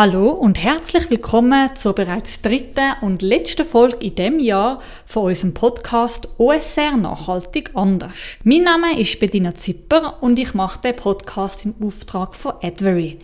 Hallo und herzlich willkommen zur bereits dritten und letzten Folge in dem Jahr von unserem Podcast OSR Nachhaltig anders. Mein Name ist Bettina Zipper und ich mache den Podcast im Auftrag von Advery.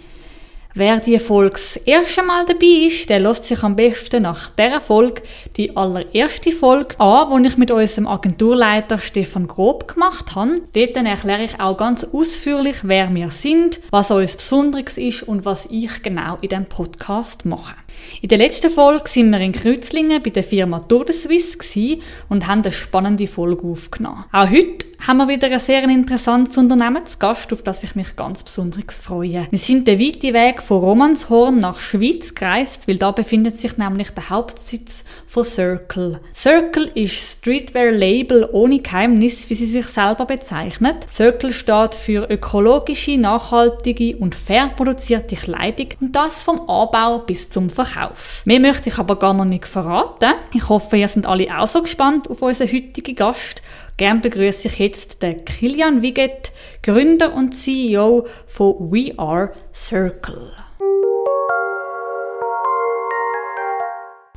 Wer die Folge das erste Mal dabei ist, der lässt sich am besten nach dieser Folge die allererste Folge an, die ich mit unserem Agenturleiter Stefan Grob gemacht habe. Dort erkläre ich auch ganz ausführlich, wer wir sind, was uns Besonderes ist und was ich genau in diesem Podcast mache. In der letzten Folge sind wir in Kreuzlingen bei der Firma Tour de Suisse und haben eine spannende Folge aufgenommen. Auch heute haben wir wieder ein sehr interessantes Unternehmen zu Gast, auf das ich mich ganz besonders freue. Wir sind den weiten Weg von Romanshorn nach Schweiz gereist, weil da befindet sich nämlich der Hauptsitz von Circle. Circle ist Streetwear-Label ohne Geheimnis, wie sie sich selber bezeichnet. Circle steht für ökologische, nachhaltige und fair produzierte Kleidung und das vom Anbau bis zum Verkauf. Mehr möchte ich aber gar noch nicht verraten. Ich hoffe, ihr seid alle auch so gespannt auf unseren heutigen Gast Gern begrüße ich jetzt den Kilian Wiget, Gründer und CEO von We Are Circle.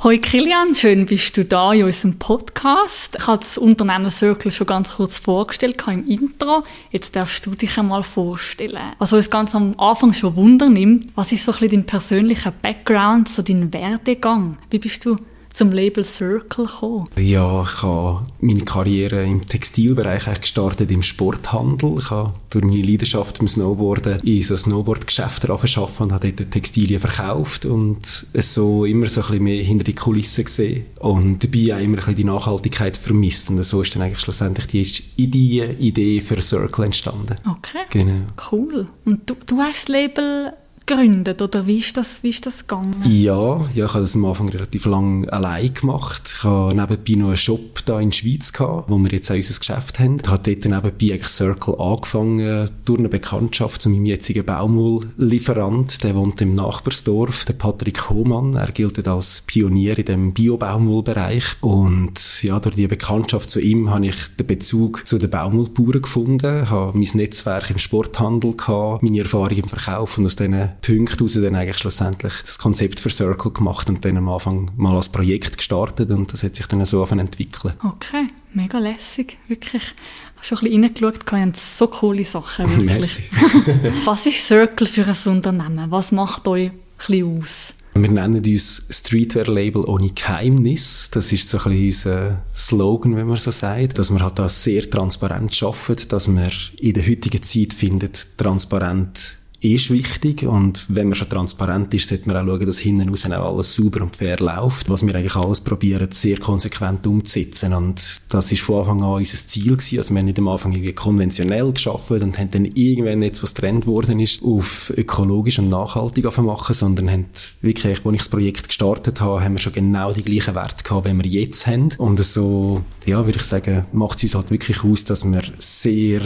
Hoi Kilian, schön bist du da in unserem Podcast. Ich habe das Unternehmen Circle schon ganz kurz vorgestellt im Intro. Jetzt darfst du dich einmal vorstellen. Was uns ganz am Anfang schon Wunder nimmt, was ist so ein bisschen dein persönlicher Background, so dein Werdegang? Wie bist du zum Label Circle gekommen? Ja, ich habe meine Karriere im Textilbereich gestartet, im Sporthandel. Ich habe durch meine Leidenschaft im Snowboarden in so Snowboardgeschäfte arbeiten und habe dort Textilien verkauft und so immer so ein bisschen mehr hinter die Kulissen gesehen und dabei auch immer ein bisschen die Nachhaltigkeit vermisst und so ist dann eigentlich schlussendlich die Idee, Idee für Circle entstanden. Okay, genau. cool. Und du, du hast das Label gegründet oder wie ist das, wie ist das gegangen? Ja, ja, ich habe das am Anfang relativ lang allein gemacht. Ich habe nebenbei noch einen Shop da in der Schweiz gehabt, wo wir jetzt auch unser Geschäft haben. Ich habe dort nebenbei eigentlich Circle angefangen, durch eine Bekanntschaft zu meinem jetzigen Baumwolllieferant. Der wohnt im Nachbarsdorf, der Patrick Hohmann. Er gilt als Pionier in dem Bio-Baumwollbereich. Und ja, durch die Bekanntschaft zu ihm habe ich den Bezug zu den Baumwollbauern gefunden, habe mein Netzwerk im Sporthandel gehabt, meine Erfahrung im Verkauf und aus diesen Punkten heraus dann eigentlich schlussendlich das Konzept für Circle gemacht und dann am Anfang mal als Projekt gestartet und das hat sich dann so entwickelt. Okay, mega lässig, wirklich. Ich habe schon ein bisschen reingeschaut, wir haben so coole Sachen, wirklich. Was ist Circle für ein Unternehmen? Was macht euch ein bisschen aus? Wir nennen uns Streetwear-Label ohne Geheimnis. Das ist so ein bisschen unser Slogan, wenn man so sagt. Dass wir halt da sehr transparent arbeiten, dass man in der heutigen Zeit findet, transparent ist wichtig und wenn man schon transparent ist, sollte man auch schauen, dass hinten raus auch alles sauber und fair läuft, was wir eigentlich alles probieren, sehr konsequent umzusetzen und das ist von Anfang an unser Ziel gewesen, also wir haben nicht am Anfang irgendwie konventionell geschaffen und haben dann irgendwann jetzt, was Trend worden ist, auf ökologisch und nachhaltig machen, sondern haben wirklich, als ich das Projekt gestartet habe, haben wir schon genau die gleichen Werte gehabt, wie wir jetzt haben. Und so, ja, würde ich sagen, macht es uns halt wirklich aus, dass wir sehr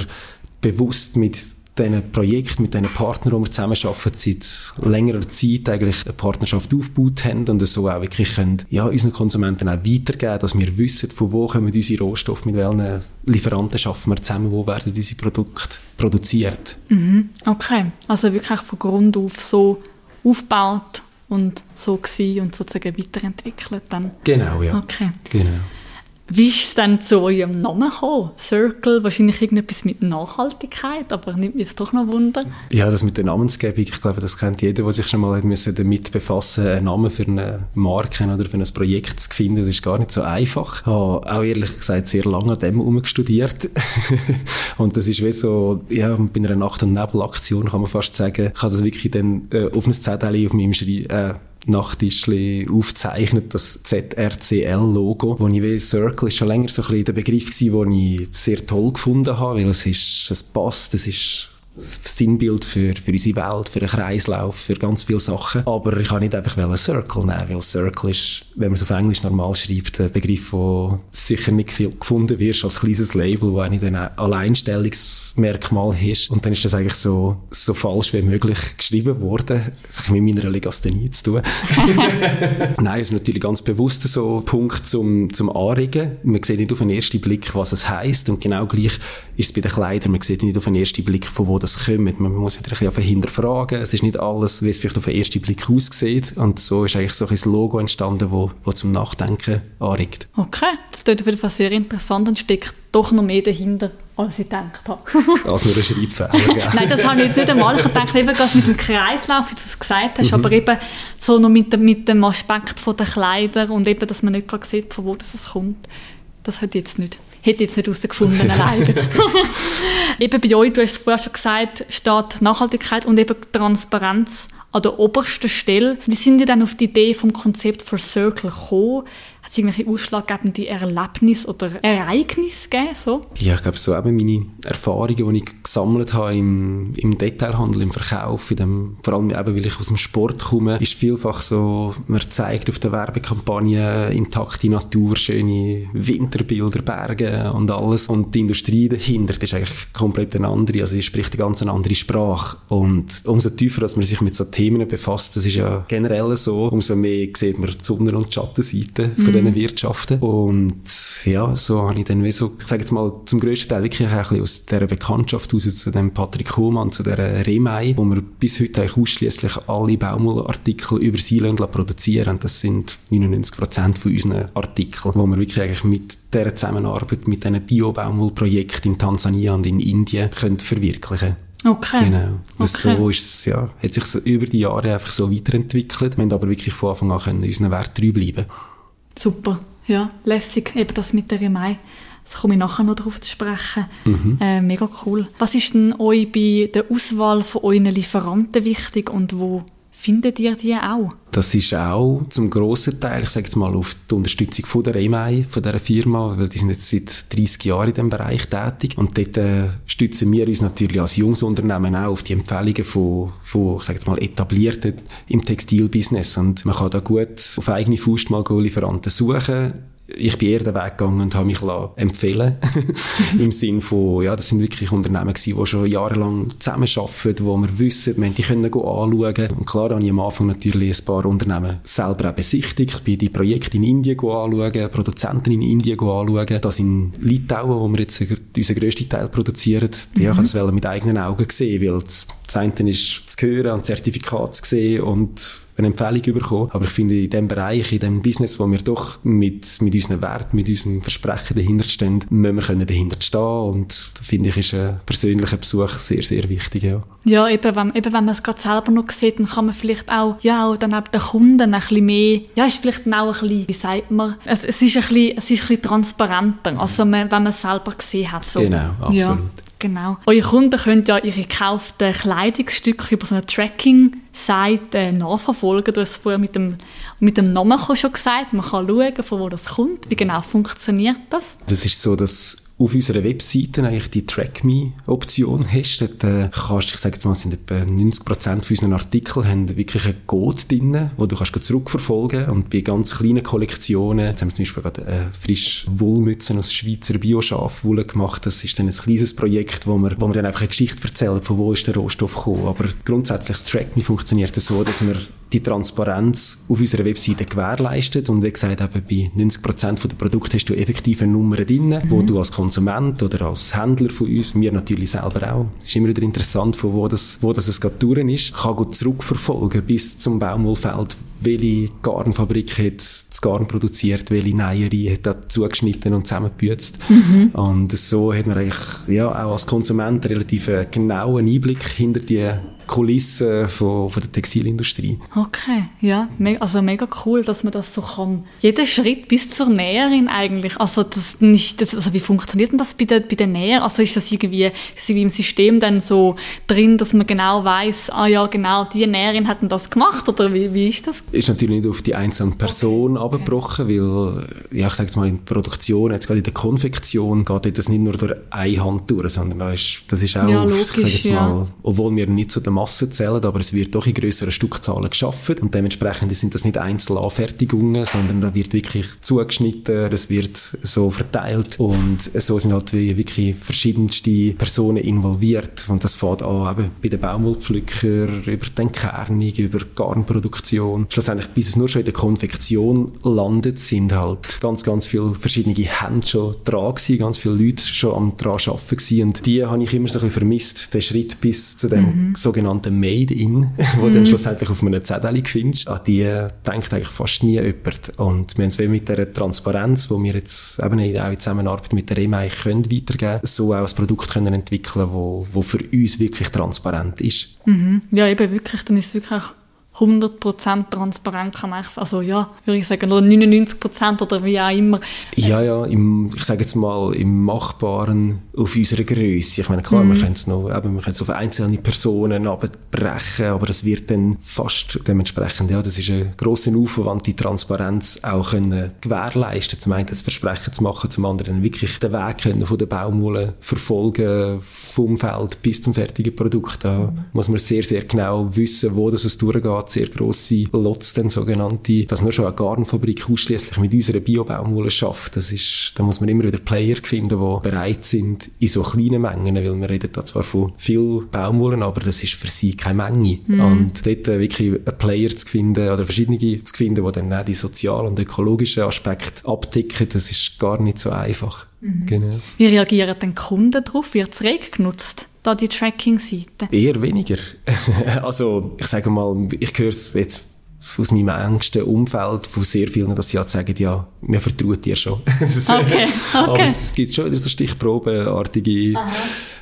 bewusst mit diesen Projekten, mit diesen Partnern, die wir zusammenarbeiten, seit längerer Zeit eigentlich eine Partnerschaft aufgebaut haben und so auch wirklich können, ja, unseren Konsumenten auch weitergeben, dass wir wissen, von wo kommen unsere Rohstoffe, mit welchen Lieferanten schaffen wir zusammen, wo werden unsere Produkte produziert. Mhm. Okay, also wirklich von Grund auf so aufgebaut und so gewesen und sozusagen weiterentwickelt dann. Genau, ja. Okay. Genau. Wie ist es dann zu eurem Namen gekommen? Circle, wahrscheinlich irgendetwas mit Nachhaltigkeit, aber nimmt mich doch noch Wunder. Ja, das mit der Namensgebung, ich glaube, das kennt jeder, der sich schon mal damit befassen einen Namen für eine Marke oder für ein Projekt zu finden. Das ist gar nicht so einfach. Ich habe auch ehrlich gesagt sehr lange an dem herumgestudiert. und das ist wie so, ja, bei einer Nacht- und Nebelaktion kann man fast sagen, ich habe das wirklich dann äh, auf ein Zettel auf meinem Schrei äh, Nachttischli aufzeichnet, das ZRCL-Logo, wo ich wie Circle ist schon länger so ein bisschen der Begriff gewesen, den ich sehr toll gefunden habe, weil es ist, es passt, es ist das Sinnbild für, für unsere Welt, für einen Kreislauf, für ganz viele Sachen. Aber ich kann nicht einfach einen Circle nehmen, weil Circle ist, wenn man es auf Englisch normal schreibt, ein Begriff, der sicher nicht viel gefunden wird als kleines Label, wo eigentlich ein Alleinstellungsmerkmal ist. Und dann ist das eigentlich so, so falsch wie möglich geschrieben worden. Das hat mit meiner Legasthenie zu tun. Nein, es ist natürlich ganz bewusst so ein Punkt zum, zum Anregen. Man sieht nicht auf den ersten Blick, was es heisst. Und genau gleich ist es bei den Kleidern. Man sieht nicht auf den ersten Blick, von wo das kommt. Man muss wieder ein bisschen hinterfragen. Es ist nicht alles, wie es vielleicht auf den ersten Blick aussieht. Und so ist eigentlich so ein Logo entstanden, wo, wo zum Nachdenken anregt. Okay, das klingt auf jeden Fall sehr interessant und steckt doch noch mehr dahinter, als ich gedacht habe. als nur ein Schreibfehler, Nein, das habe ich nicht einmal. Ich dachte eben, dass mit dem Kreislauf, wie du es gesagt hast, mhm. aber eben so noch mit dem, mit dem Aspekt von den Kleidern und eben, dass man nicht gerade sieht, von wo das kommt, das hat jetzt nicht hätte jetzt nicht herausgefunden alleine. eben bei euch, du hast es vorher schon gesagt, steht Nachhaltigkeit und eben Transparenz an der obersten Stelle. Wie sind ihr dann auf die Idee vom Konzept for Circle gekommen? Hat es irgendwelche ausschlaggebende Erlebnisse oder Ereignisse gegeben? So? Ja, ich glaube, so eben meine Erfahrungen, die ich gesammelt habe im, im Detailhandel, im Verkauf, in dem, vor allem eben, weil ich aus dem Sport komme, ist vielfach so, man zeigt auf der Werbekampagne intakte Natur, schöne Winterbilder, Berge und alles. Und die Industrie dahinter, ist eigentlich komplett eine andere, also die spricht eine ganz andere Sprache. Und umso tiefer, dass man sich mit so Themen befasst, das ist ja generell so, umso mehr sieht man die Sonne- und Schattenseite mhm. von diesen Wirtschaften. Und ja, so habe ich dann wie so, ich sage jetzt mal, zum grössten Teil wirklich ein bisschen aus dieser Bekanntschaft raus zu dem Patrick Hohmann, zu dieser Remei, wo wir bis heute eigentlich ausschließlich alle Baumwollartikel über Seeland produzieren. Und das sind 99 Prozent von unseren Artikeln, wo wir wirklich eigentlich mit dieser Zusammenarbeit mit diesen Bio-Baumwollprojekten in Tansania und in Indien können verwirklichen Okay. Genau. Das okay. so ist es, ja, hat sich über die Jahre einfach so weiterentwickelt. Wir haben aber wirklich von Anfang an können unseren Wert treu bleiben. Super. Ja, lässig. Eben das mit der Remei. Das komme ich nachher noch darauf zu sprechen. Mhm. Äh, mega cool. Was ist denn euch bei der Auswahl von euren Lieferanten wichtig und wo Findet ihr die auch? Das ist auch zum grossen Teil, ich sage jetzt mal, auf die Unterstützung von der EMI, von dieser Firma, weil die sind jetzt seit 30 Jahren in diesem Bereich tätig. Und dort äh, stützen wir uns natürlich als Jungsunternehmen auch auf die Empfehlungen von, von ich sage jetzt mal, etablierten im Textilbusiness. Und man kann da gut auf eigene Faust mal Lieferanten suchen ich bin eher den Weg gegangen und habe mich empfehlen Im Sinn von, ja, das sind wirklich Unternehmen gewesen, die schon jahrelang zusammenarbeiten, wo wir wissen, wir die können anschauen. Und klar habe ich am Anfang natürlich ein paar Unternehmen selber auch besichtigt. Ich bin die Projekte in Indien anschauen, Produzenten in Indien anschauen. Das in Litauen, wo wir jetzt unseren grössten Teil produzieren. Mhm. Ja, ich habe das mit eigenen Augen gesehen, weil das, das eine ist zu hören, ein Zertifikat zu sehen und eine Empfehlung bekommen. Aber ich finde, in dem Bereich, in dem Business, wo wir doch mit, mit unseren Werten, mit unseren Versprechen dahinter stehen, müssen wir können dahinter stehen. Und da finde ich, ist ein persönlicher Besuch sehr, sehr wichtig, ja. Ja, eben, wenn, eben, wenn man es gerade selber noch sieht, dann kann man vielleicht auch, ja, auch dann den Kunden ein bisschen mehr, ja, ist vielleicht auch ein bisschen, wie sagt man, es, es ist ein bisschen, es ist ein bisschen transparenter, also man, wenn man es selber gesehen hat. So. Genau, absolut. Ja. Genau. Eure Kunden können ja ihre gekauften Kleidungsstücke über so eine Tracking-Seite nachverfolgen. Du hast es vorher mit dem, mit dem Namen schon gesagt. Man kann schauen, von wo das kommt. Wie genau funktioniert das? Das ist so, dass auf unserer Webseite eigentlich die Track Me-Option hast. Dort äh, kannst, ich sage jetzt mal, sind etwa 90% von unseren Artikeln haben wirklich einen Code drin, wo du kannst zurückverfolgen und bei ganz kleinen Kollektionen, jetzt haben wir zum Beispiel gerade äh, frisch Wollmützen aus Schweizer Bioschafwolle gemacht. Das ist dann ein kleines Projekt, wo wir, wo wir dann einfach eine Geschichte erzählen, von wo ist der Rohstoff gekommen. Aber grundsätzlich das Track Me funktioniert so, dass wir die Transparenz auf unserer Webseite gewährleistet und wie gesagt, eben bei 90% der Produkte hast du effektive Nummern drin, mhm. wo du als Konsument oder als Händler von uns, mir natürlich selber auch, es ist immer wieder interessant, von wo das, wo das es gerade ist, kann gut zurückverfolgen bis zum Baumwollfeld, welche Garnfabrik hat das Garn produziert, welche Näherei hat das zugeschnitten und zusammengebüzt. Mhm. Und so hat man eigentlich ja, auch als Konsument relativ genauen Einblick hinter die Kulissen von, von der Textilindustrie. Okay, ja, also mega cool, dass man das so kann. Jeder Schritt bis zur Näherin eigentlich. Also das nicht, das, also wie funktioniert denn das bei der, bei der Näher? Also ist das irgendwie, ist das irgendwie im System dann so drin, dass man genau weiß, ah ja, genau, die Näherin hat das gemacht oder wie, wie ist das? Ist natürlich nicht auf die einzelne Person okay. abgebrochen, weil, ja, ich sage jetzt mal, in der Produktion, jetzt gerade in der Konfektion, geht das nicht nur durch eine Hand durch, sondern das ist, das ist auch, ja, logisch, ich sage jetzt mal, obwohl wir nicht zu der Masse zählen, aber es wird doch in größeren Stückzahlen geschaffen und dementsprechend sind das nicht Einzelanfertigungen, sondern da wird wirklich zugeschnitten, es wird so verteilt und so sind halt wirklich verschiedenste Personen involviert und das fängt an eben bei den Baumwollpflücker, über die Entkernung, über Garnproduktion, schlussendlich, bis es nur schon in der Konfektion landet, sind halt ganz, ganz viele verschiedene Hände schon dran gewesen, ganz viele Leute schon am dran arbeiten gewesen. Und die habe ich immer so ein bisschen vermisst, den Schritt bis zu dem mhm. sogenannten Made-in, wo mhm. dann schlussendlich auf einem Zettel findest. An die denkt eigentlich fast nie jemand. Und wir haben es mit dieser Transparenz, die wir jetzt eben auch in Zusammenarbeit mit der EMA können weitergeben, so auch ein Produkt können entwickeln, wo, wo für uns wirklich transparent ist. Mhm. Ja, eben wirklich, dann ist es wirklich 100% transparent kann man also ja, würde ich sagen, oder 99% oder wie auch immer. Ja, ja, im, ich sage jetzt mal, im Machbaren auf unserer Größe. Ich meine, klar, mm. wir können es noch, eben, wir können es auf einzelne Personen abbrechen, aber es wird dann fast dementsprechend, ja, das ist ein grosser Aufwand, die Transparenz auch können gewährleisten, zum einen das Versprechen zu machen, zum anderen wirklich den Weg können von der Baumwolle verfolgen, vom Feld bis zum fertigen Produkt. Da mm. muss man sehr, sehr genau wissen, wo das es durchgeht geht, sehr grosse Lots, dann sogenannte, dass nur schon eine Garnfabrik ausschließlich mit unserer Biobaumwolle schafft. Das ist, da muss man immer wieder Player finden, die bereit sind, in so kleinen Mengen, weil wir reden da zwar von viel Baumwollen, aber das ist für sie keine Menge. Mhm. Und dort äh, wirklich einen Player zu finden oder verschiedene zu finden, die dann auch die sozialen und ökologischen Aspekte abdecken, das ist gar nicht so einfach. Mhm. Genau. Wie reagieren denn Kunden darauf? Wird es reg genutzt? Da die Tracking-Seite? Eher weniger. also ich sage mal, ich höre es jetzt aus meinem engsten Umfeld von sehr vielen, dass sie halt sagen, ja, wir vertrauen dir schon. okay, okay. Aber es gibt schon wieder so stichprobenartige Aha.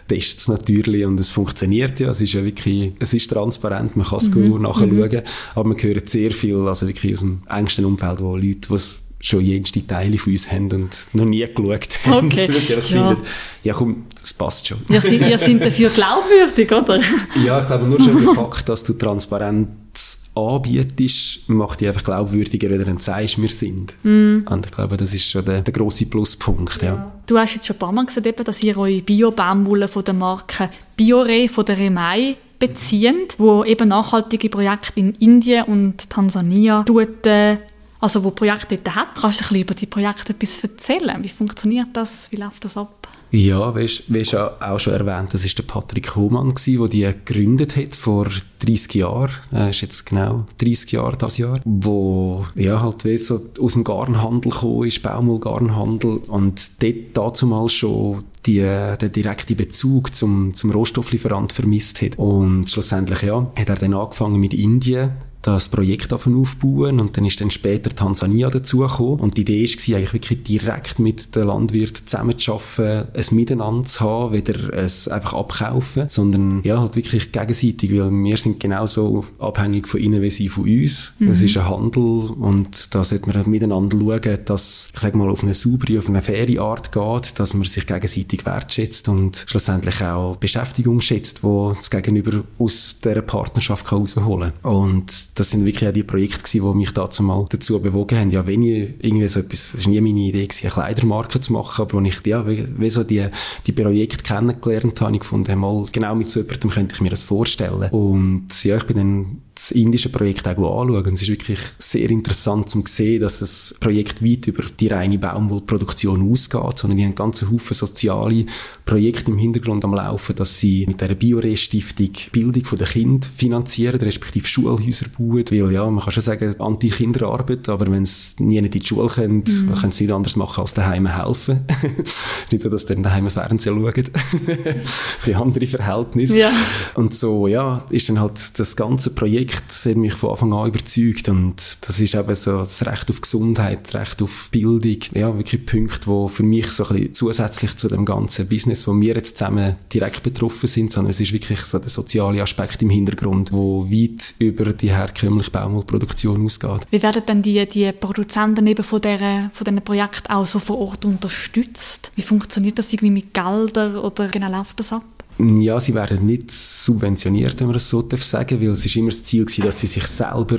Tests natürlich und es funktioniert ja, es ist ja wirklich, es ist transparent, man kann es mhm. gut nachschauen, mhm. aber man hört sehr viel, also wirklich aus dem engsten Umfeld, wo Leute, was schon jenste Teile von uns haben und noch nie geschaut haben. Okay. dass sie ja. finden, ja komm, das passt schon. Wir sind, wir sind dafür glaubwürdig, oder? ja, ich glaube nur schon der Fakt, dass du Transparenz anbietest, macht dich einfach glaubwürdiger, wenn du dann sagst, wir sind. Mm. Und ich glaube, das ist schon der, der grosse Pluspunkt. Ja. ja. Du hast jetzt schon ein paar Mal gesagt, dass ihr eure Bio-Baumwolle von der Marke Biore von der Remai bezieht, wo eben nachhaltige Projekte in Indien und Tansania tut, äh, also wo Projekte dort hat. Kannst du ein bisschen über die Projekte etwas erzählen? Wie funktioniert das? Wie läuft das ab? Ja, wie du ja auch schon erwähnt, das war der Patrick Hohmann, der die gegründet hat vor 30 Jahren. Er ist jetzt genau 30 Jahre das Jahr. Wo, ja, halt wie so aus dem Garnhandel gekommen ist, Baumwollgarnhandel. Und dort dazu mal schon die, den direkten Bezug zum, zum Rohstofflieferant vermisst hat. Und schlussendlich, ja, hat er dann angefangen mit Indien das Projekt aufbauen und dann ist dann später Tansania dazugekommen und die Idee war eigentlich wirklich direkt mit den Landwirten zusammenzuarbeiten, ein Miteinander zu haben, weder es einfach abkaufen, sondern ja, halt wirklich gegenseitig, weil wir sind genauso abhängig von ihnen wie sie von uns. Mhm. ist ein Handel und da sollte man miteinander schauen, dass, ich sag mal, auf eine saubere, auf eine faire Art geht, dass man sich gegenseitig wertschätzt und schlussendlich auch Beschäftigung schätzt, wo das Gegenüber aus dieser Partnerschaft herausholen kann. Und das sind wirklich auch die Projekte gewesen, die mich dazu mal dazu bewogen haben. Ja, wenn ich irgendwie so etwas, das war nie meine Idee gewesen, eine Kleidermarke zu machen, aber wenn ich, ja, wie, wie so die, die Projekte kennengelernt habe, ich gefunden, mal genau mit so jemandem könnte ich mir das vorstellen. Und ja, ich bin dann das indische Projekt auch anschauen. Und es ist wirklich sehr interessant zu sehen, dass das Projekt weit über die reine Baumwollproduktion ausgeht, sondern die haben ganz Haufen soziale Projekte im Hintergrund am Laufen, dass sie mit der Biore-Stiftung Bildung der Kinder finanzieren, respektive Schulhäuser bauen, weil ja, man kann schon sagen, Anti-Kinderarbeit, aber wenn es nie in die Schule kommt, mhm. können sie nichts anderes machen als daheim helfen. nicht so, dass sie dann daheim Fernsehen schauen. die andere Verhältnisse. Ja. Und so, ja, ist dann halt das ganze Projekt Projekt hat mich von Anfang an überzeugt und das ist eben so das Recht auf Gesundheit, das Recht auf Bildung, ja, wirklich Punkte, wo für mich so ein bisschen zusätzlich zu dem ganzen Business, wo wir jetzt zusammen direkt betroffen sind, sondern es ist wirklich so der soziale Aspekt im Hintergrund, wo weit über die herkömmliche Baumwollproduktion ausgeht. Wie werden denn die, die Produzenten eben von, der, von diesen Projekten auch so vor Ort unterstützt? Wie funktioniert das irgendwie mit Geldern oder genau läuft das ab? Ja, sie werden nicht subventioniert, wenn man das so sagen weil es ist immer das Ziel gewesen, dass sie sich selber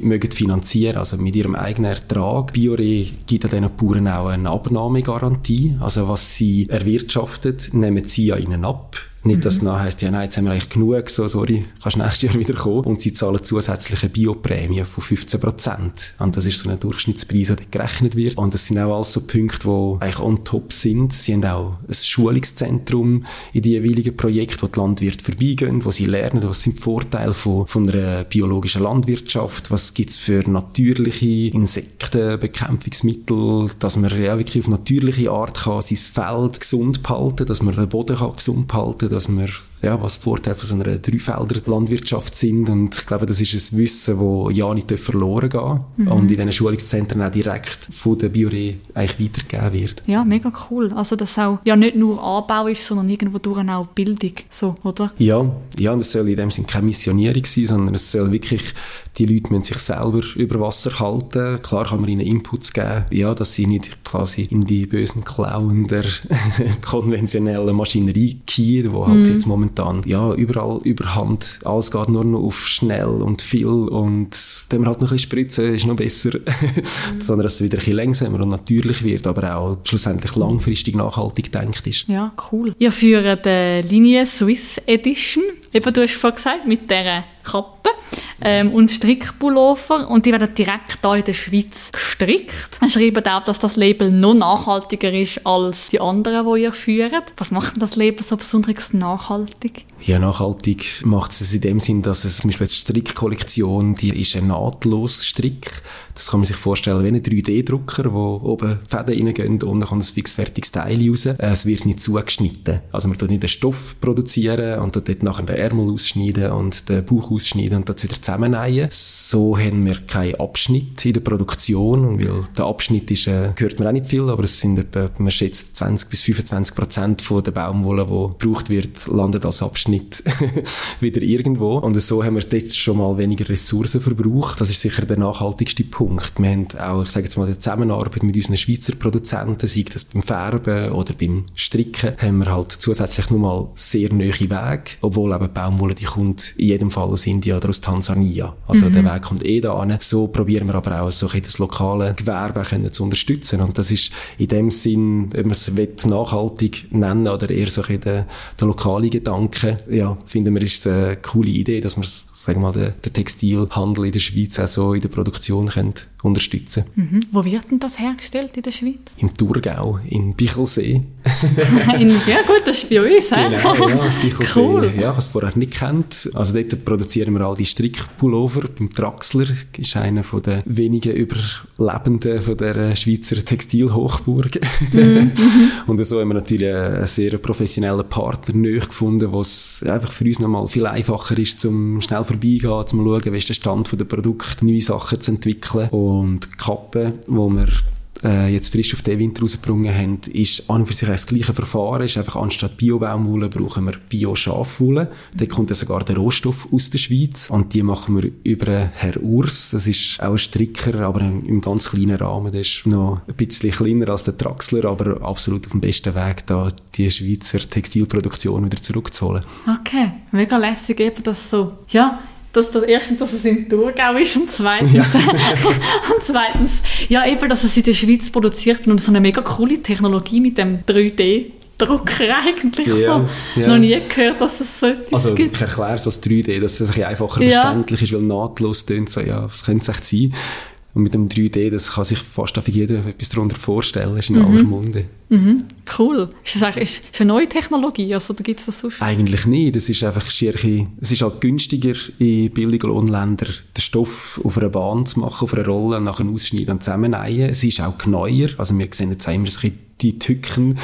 mögen finanzieren, also mit ihrem eigenen Ertrag. Biore gibt diesen Bauern auch eine Abnahmegarantie, also was sie erwirtschaftet, nehmen sie an ihnen ab Nicht, dass es dann heisst, ja, nein, jetzt haben wir eigentlich genug, so, sorry, kannst nächstes Jahr wieder kommen. Und sie zahlen zusätzliche Bioprämie von 15 Prozent. Und das ist so ein Durchschnittspreis, der gerechnet wird. Und das sind auch alles so Punkte, die eigentlich on top sind. Sie haben auch ein Schulungszentrum in die jeweiligen Projekte, wo die Landwirte vorbeigehen, wo sie lernen, was sind die Vorteile von, von einer biologischen Landwirtschaft, was gibt's für natürliche Insektenbekämpfungsmittel, dass man ja wirklich auf natürliche Art kann sein Feld gesund behalten, dass man den Boden kann gesund behalten, dass man ja, was die Vorteile von so einer Dreifelder Landwirtschaft sind. Und ich glaube, das ist ein Wissen, das ja nicht verloren gehen mhm. und in diesen Schulungszentren auch direkt von der Biore eigentlich weitergegeben wird. Ja, mega cool. Also, dass auch ja nicht nur Anbau ist, sondern irgendwo durch auch Bildung, so, oder? Ja, ja, und es soll in dem Sinne keine Missionierung sein, sondern es soll wirklich, die Leute müssen sich selber über Wasser halten. Klar kann man ihnen Inputs geben, ja, dass sie nicht quasi in die bösen Klauen der konventionellen Maschinerie gehen, wo halt mhm. jetzt momentan momentan ja, überall überhand. Alles geht nur noch auf schnell und viel und dann wir halt noch ein bisschen spritzen, ist noch besser. Sondern dass es wieder ein bisschen langsamer und natürlich wird, aber auch schlussendlich langfristig nachhaltig denkt ist. Ja, cool. Ihr führt die Linie Swiss Edition. Eben, du hast vorhin gesagt, mit dieser Kappe ähm, und Strickpullover und die werden direkt hier in der Schweiz gestrickt. Sie schreiben auch, dass das Label noch nachhaltiger ist als die anderen, die ihr führt. Was macht denn das Label so besonders nachhaltig? Ja, nachhaltig macht es in dem Sinn, dass es zum Beispiel die Strickkollektion, die ist ein nahtlos Strick. Das kann man sich vorstellen wie ein 3D-Drucker, wo oben Fäden reingehen und dann kommt ein fixfertiges Teil raus. Äh, es wird nicht zugeschnitten. Also man tut nicht den Stoff produzieren und dort nachher den Ärmel ausschneiden und den Bauch ausschneiden und das wieder zusammennähen. So haben wir keinen Abschnitt in der Produktion weil der Abschnitt ist, äh, hört man auch nicht viel, aber es sind etwa, man schätzt 20 bis 25 Prozent von der Baumwolle, die gebraucht wird, landet als Abschnitt wieder irgendwo. Und so haben wir dort schon mal weniger Ressourcen verbraucht. Das ist sicher der nachhaltigste Punkt. Punkt. Wir haben auch, ich sage jetzt mal, die Zusammenarbeit mit unseren Schweizer Produzenten, sei das beim Färben oder beim Stricken, haben wir halt zusätzlich nochmal sehr neue Wege, obwohl eben Baumwolle, die kommt in jedem Fall aus Indien oder aus Tansania. Also mhm. der Weg kommt eh da an. So probieren wir aber auch so das lokale Gewerbe können zu unterstützen. Und das ist in dem Sinn, ob man es nachhaltig nennen oder eher so ein der, der lokale Gedanke, ja, finden wir, ist eine coole Idee, dass man, sagen wir mal, den, den Textilhandel in der Schweiz auch so in der Produktion können Punkt. Unterstützen mhm. Wo wird denn das hergestellt in der Schweiz? Im Thurgau, in Bichelsee. in, ja gut, das ist bei uns. Genau, ja, Bichelsee. Cool. Ja, ich habe es vorher nicht kennt. Also dort produzieren wir all die Strickpullover. Beim Traxler ist einer von den wenigen Überlebenden von der Schweizer Textilhochburg. Mhm. Und so haben wir natürlich einen sehr professionellen Partner gefunden, was einfach für uns nochmal viel einfacher ist, zum schnell vorbeigehen, zum schauen, wie ist der Stand der Produkte, neue Sachen zu entwickeln. Und die Kappe, die wir äh, jetzt frisch auf den Winter rausgebracht haben, ist an und für sich das gleiche Verfahren. Ist einfach anstatt Bio-Baumwolle brauchen wir Bio-Schafwolle. Da kommt dann sogar der Rohstoff aus der Schweiz und die machen wir über Herr Urs. Das ist auch ein Stricker, aber im ganz kleinen Rahmen. Der ist noch ein bisschen kleiner als der Traxler, aber absolut auf dem besten Weg, da die Schweizer Textilproduktion wieder zurückzuholen. Okay, mega lässig eben das so. Ja, dass das erstens, dass es in Thurgau ist und zweitens, ja. und zweitens, ja eben, dass es in der Schweiz produziert und so eine mega coole Technologie mit dem 3D Drucker eigentlich ja, so. Ja. Noch nie gehört, dass es so etwas also, gibt. ich erkläre es als 3D, dass es ein einfacher ja. verständlich ist, weil nahtlos klingt so, ja, was könnte es echt sein? Und mit dem 3D, das kann sich fast auf jeder etwas darunter vorstellen, ist in mhm. aller Munde. Mhm. Cool. Ist das, ist, ist eine neue Technologie, also, oder gibt es das sonst? Eigentlich nicht. Es ist einfach schier, es ist halt günstiger in billigen Lohnländern, den Stoff auf einer Bahn zu machen, auf einer Rolle, nachher ausschneiden und zusammennähen. Es ist auch neuer. Also wir sehen jetzt immer die Tücken,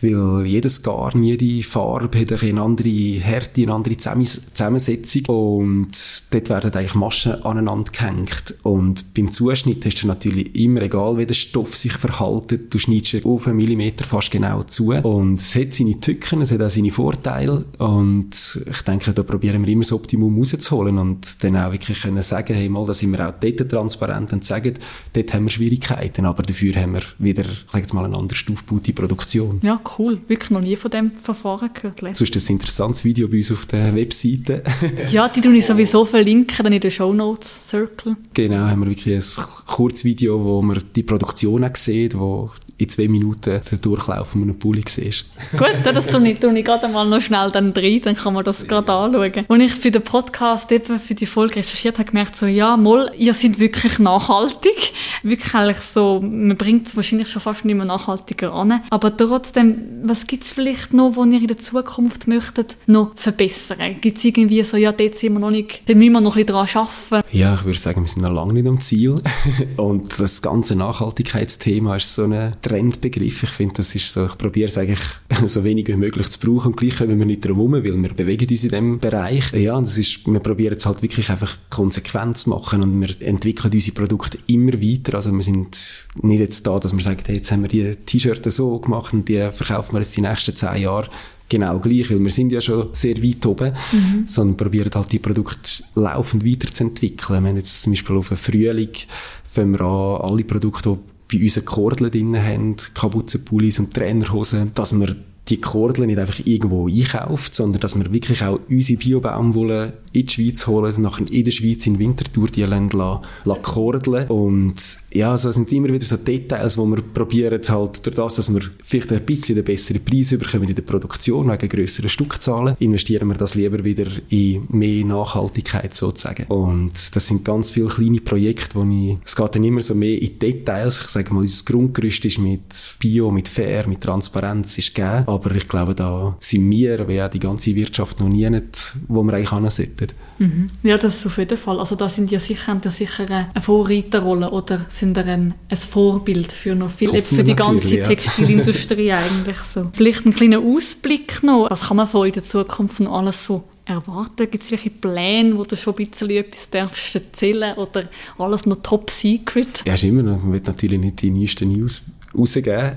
weil jedes Garn, jede Farbe hat eine andere Härte, eine andere Zusammensetzung und dort werden eigentlich Maschen aneinander gehängt und beim Zuschnitt hast du natürlich immer, egal wie der Stoff sich verhält, du schneidest auf einen Millimeter fast genau zu und es hat seine Tücken, es hat auch seine Vorteile und ich denke, da probieren wir immer das Optimum rauszuholen und dann auch wirklich können sagen, hey mal, da sind wir auch dort transparent und sagen, dort haben wir Schwierigkeiten, aber dafür haben wir wieder, sag jetzt mal, eine anders aufgebaute Produktion. Ja, cool. Wirklich noch nie von dem Verfahren gehört. Sonst ist ein interessantes Video bei uns auf der Webseite. ja, die tue ich sowieso verlinken dann in den Show Notes Circle. Genau, haben wir wirklich ein kurzes Video, wo man die Produktion auch sieht, wo in zwei Minuten den Durchlauf von einem Pulli siehst. Gut, das tue ich, tue ich gerade mal noch schnell dann rein, dann kann man das gerade anschauen. Als ich für den Podcast eben für die Folge recherchiert habe, gemerkt so, ja, mal, ihr seid wirklich nachhaltig. Wirklich eigentlich so, man bringt es wahrscheinlich schon fast nicht mehr nachhaltiger an. Aber trotzdem, was gibt es vielleicht noch, was ihr in der Zukunft möchtet noch verbessern? Gibt es irgendwie so, ja, dort sind wir noch nicht, da müssen wir noch ein bisschen dran arbeiten? Ja, ich würde sagen, wir sind noch lange nicht am Ziel. Und das ganze Nachhaltigkeitsthema ist so ein Trendbegriff. Ich finde, das ist so, ich probiere es eigentlich so wenig wie möglich zu brauchen und gleich kommen wir nicht drum herum, weil wir bewegen uns in diesem Bereich. Ja, und das ist, wir probieren es halt wirklich einfach konsequent zu machen und wir entwickeln unsere Produkte immer weiter. Also wir sind nicht jetzt da, dass wir sagen, hey, jetzt haben wir die T-Shirts so gemacht und die verkaufen wir jetzt die nächsten zehn Jahre genau gleich, weil wir sind ja schon sehr weit oben, mhm. sondern probieren halt die Produkte laufend weiterzuentwickeln. Wir haben jetzt zum Beispiel auf den Frühling fangen wir an, alle Produkte, die bei uns eine Kordel drin haben, Kapuzenpullis und Trainerhosen, dass wir die Kordeln nicht einfach irgendwo einkauft, sondern dass wir wirklich auch unsere Bio-Baumwolle in die Schweiz holen, nachher in der Schweiz in Winterthur die Länder kordeln und ja, also es sind immer wieder so Details, wo wir probieren halt durch das, dass wir vielleicht ein bisschen den besseren Preis bekommen in der Produktion wegen grösseren Stückzahlen, investieren wir das lieber wieder in mehr Nachhaltigkeit sozusagen. Und das sind ganz viele kleine Projekte, wo ich, es geht dann immer so mehr in Details. Ich sage mal, unser Grundgerüst ist mit Bio, mit Fair, mit Transparenz ist gegeben, aber ich glaube, da sind wir, wie auch die ganze Wirtschaft noch nie nicht, wo wir eigentlich hin. Mhm. Ja, das ist auf jeden Fall. Also da sind ja sicher, haben ja sicher eine Vorreiterrolle oder sind ein, ein Vorbild für noch viel, für die ganze ja. Textilindustrie eigentlich so. Vielleicht einen kleinen Ausblick noch. Was kann man von in der Zukunft noch alles so erwarten? Gibt es welche Pläne, wo du schon ein bisschen etwas darfst erzählen oder alles noch top secret? Ja, ist immer noch. Man will natürlich nicht die neuesten News rausgeben.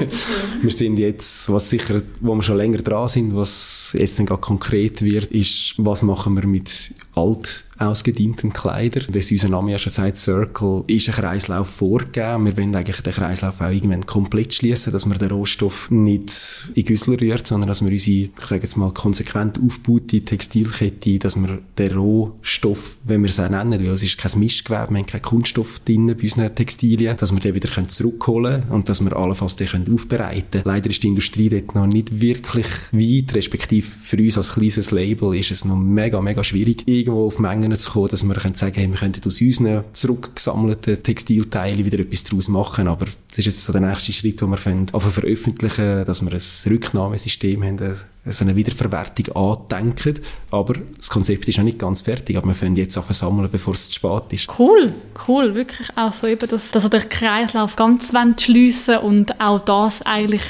wir sind jetzt, was sicher, wo wir schon länger dran sind, was jetzt dann gerade konkret wird, ist, was machen wir mit alt ausgedienten Kleider. Wie es unser Name ja schon sagt, Circle, ist ein Kreislauf vorgegeben. Wir wollen eigentlich den Kreislauf auch irgendwann komplett schließen, dass man den Rohstoff nicht in Güssel rührt, sondern dass wir unsere, ich sage jetzt mal, konsequent aufgebaute Textilkette, dass wir den Rohstoff, wenn wir es auch nennen, weil es ist kein Mischgewebe, wir haben keinen Kunststoff drin bei unseren Textilien, dass wir den wieder zurückholen können und dass wir allenfalls den aufbereiten können. Leider ist die Industrie dort noch nicht wirklich weit, respektive für uns als kleines Label ist es noch mega, mega schwierig, irgendwo auf Mengen Mengen zu kommen, dass wir können sagen hey, wir könnten aus unseren zurückgesammelten Textilteilen wieder etwas daraus machen. Aber das ist jetzt so der nächste Schritt, den wir veröffentlichen, dass wir ein Rücknahmesystem haben, so eine Wiederverwertung andenken. Aber das Konzept ist noch nicht ganz fertig, aber wir können jetzt auch sammeln, bevor es zu spät ist. Cool, cool, wirklich auch so eben, dass, dass wir den Kreislauf ganz schliessen und auch das eigentlich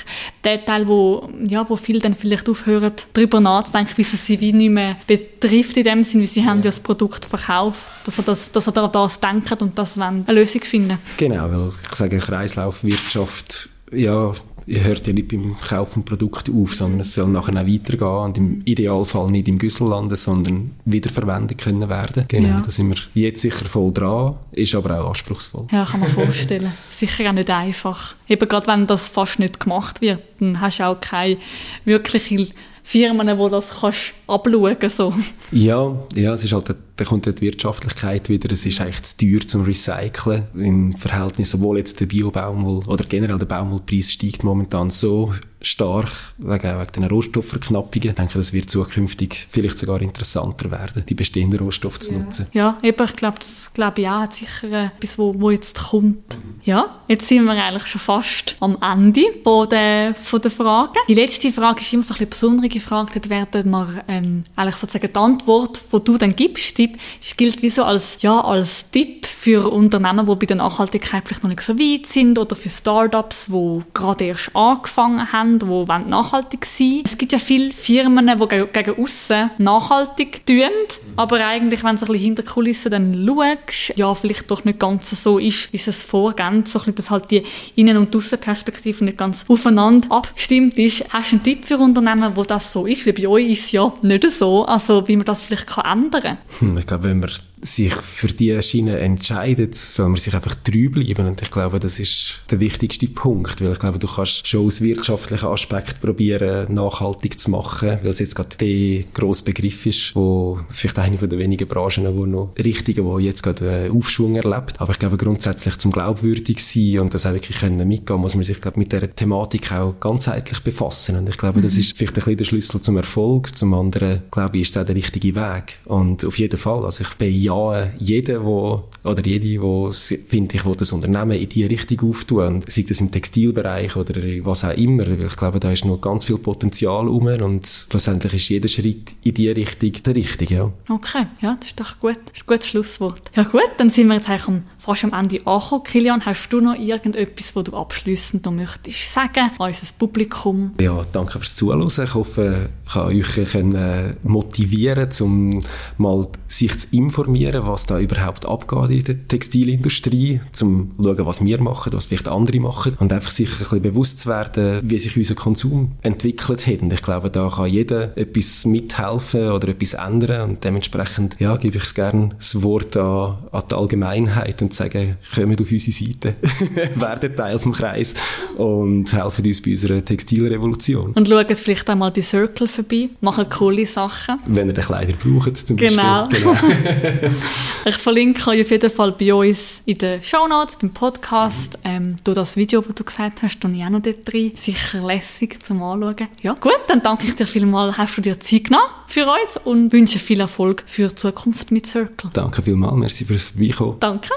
der Teil, wo, ja, wo viele dann vielleicht aufhören, darüber nachzudenken, wie es sie wie nicht mehr betrifft in dem Sinne, wie sie ja. haben ja das Produkt verkauft, dass er, das, dass er da das denken und das eine Lösung finden. Genau, weil ich sage, Kreislaufwirtschaft, ja, hört ja nicht beim Kaufen Produkte auf, sondern es soll nachher auch weitergehen und im Idealfall nicht im Güssel landen, sondern wiederverwendet können werden. Genau, ja. da sind wir jetzt sicher voll dran, ist aber auch anspruchsvoll. Ja, kann man vorstellen. sicher auch nicht einfach. Eben gerade wenn das fast nicht gemacht wird, dann hast du auch keine wirkliche Firmen, wo das kannst abschauen so. Ja, ja, es ist halt, da kommt die Wirtschaftlichkeit wieder. Es ist eigentlich zu teuer zum Recyceln im Verhältnis, obwohl jetzt der Biobaumwoll oder generell der Baumwollpreis steigt momentan so stark wegen, wegen den Rohstoffverknappungen. Ich denke, das wird zukünftig vielleicht sogar interessanter werden, die bestehenden Rohstoffe zu ja. nutzen. Ja, eben, ich glaube, das glaube ich auch hat sicher etwas, wo, wo jetzt kommt. Mhm. Ja, jetzt sind wir eigentlich schon fast am Ende von der, von der Fragen. Die letzte Frage ist immer so ein bisschen besondere Frage. Dort werden wir ähm, eigentlich sozusagen die Antwort, die du dann gibst, die gilt wie so als, ja, als Tipp für Unternehmen, die bei der Nachhaltigkeit vielleicht noch nicht so weit sind oder für Startups, die gerade erst angefangen haben haben, die nachhaltig sein wollen. Es gibt ja viele Firmen, die gegen, aussen nachhaltig tun, aber eigentlich, wenn du ein bisschen hinter die Kulissen dann schaust, ja, vielleicht doch nicht ganz so ist, wie es vorgehen, so ein dass halt die Innen- und Aussenperspektive nicht ganz aufeinander abgestimmt ist. Hast du einen Tipp für Unternehmen, wo das so ist? Wie bei euch ist es ja nicht so, also wie man das vielleicht kann ändern kann? Hm, ich glaube, wenn man sich für die Schiene entscheidet, soll man sich einfach treu bleiben. Und ich glaube, das ist der wichtigste Punkt, weil ich glaube, du kannst schon aus wirtschaftlichen Aspekt probieren, nachhaltig zu machen, weil es jetzt gerade der grosse Begriff ist, wo vielleicht eine von den wenigen Branchen, wo noch richtige, wo jetzt gerade einen Aufschwung erlebt. Aber ich glaube, grundsätzlich zum glaubwürdig sein und das auch wirklich können mitgehen, muss man sich, glaube mit dieser Thematik auch ganzheitlich befassen. Und ich glaube, mhm. das ist vielleicht ein bisschen der Schlüssel zum Erfolg. Zum anderen, glaube ich, ist es auch der richtige Weg. Und auf jeden Fall, also ich bejahe jeden, wo, oder jede, wo finde, ich will das Unternehmen in die Richtung auftun, sei das im Textilbereich oder was auch immer, weil ich glaube, da ist noch ganz viel Potenzial rum und schlussendlich ist jeder Schritt in die Richtung der richtige, ja. Okay, ja, das ist doch gut. Das ist ein gutes Schlusswort. Ja gut, dann sind wir jetzt eigentlich am fast am Ende angekommen. Kilian, hast du noch irgendetwas, was du abschließend noch möchtest sagen an unser Publikum? Ja, danke fürs Zuhören. Ich hoffe, ich kann euch können motivieren, um mal sich zu informieren, was da überhaupt abgeht in der Textilindustrie, zum zu schauen, was wir machen, was vielleicht andere machen und einfach sich ein bisschen bewusst zu werden, wie sich unser Konsum entwickelt hat. Und ich glaube, da kann jeder etwas mithelfen oder etwas ändern und dementsprechend ja, gebe ich gerne das Wort an, an die Allgemeinheit und sagen, kommt auf unsere Seite, werden Teil vom Kreis und helfen uns bei unserer Textilrevolution. Und schaut vielleicht einmal bei Circle vorbei, machen coole Sachen. Wenn ihr den Kleider braucht, zum genau. Beispiel. Genau. ich verlinke euch auf jeden Fall bei uns in den Show Notes, beim Podcast. Ähm, durch das Video, das du gesagt hast, tue ich auch noch dort drin. Sicher lässig zum Anschauen. Ja, gut, dann danke ich dir vielmals, hast du dir Zeit genommen für uns und wünsche viel Erfolg für die Zukunft mit Circle. Danke vielmals, merci fürs Vorbeikommen. Danke.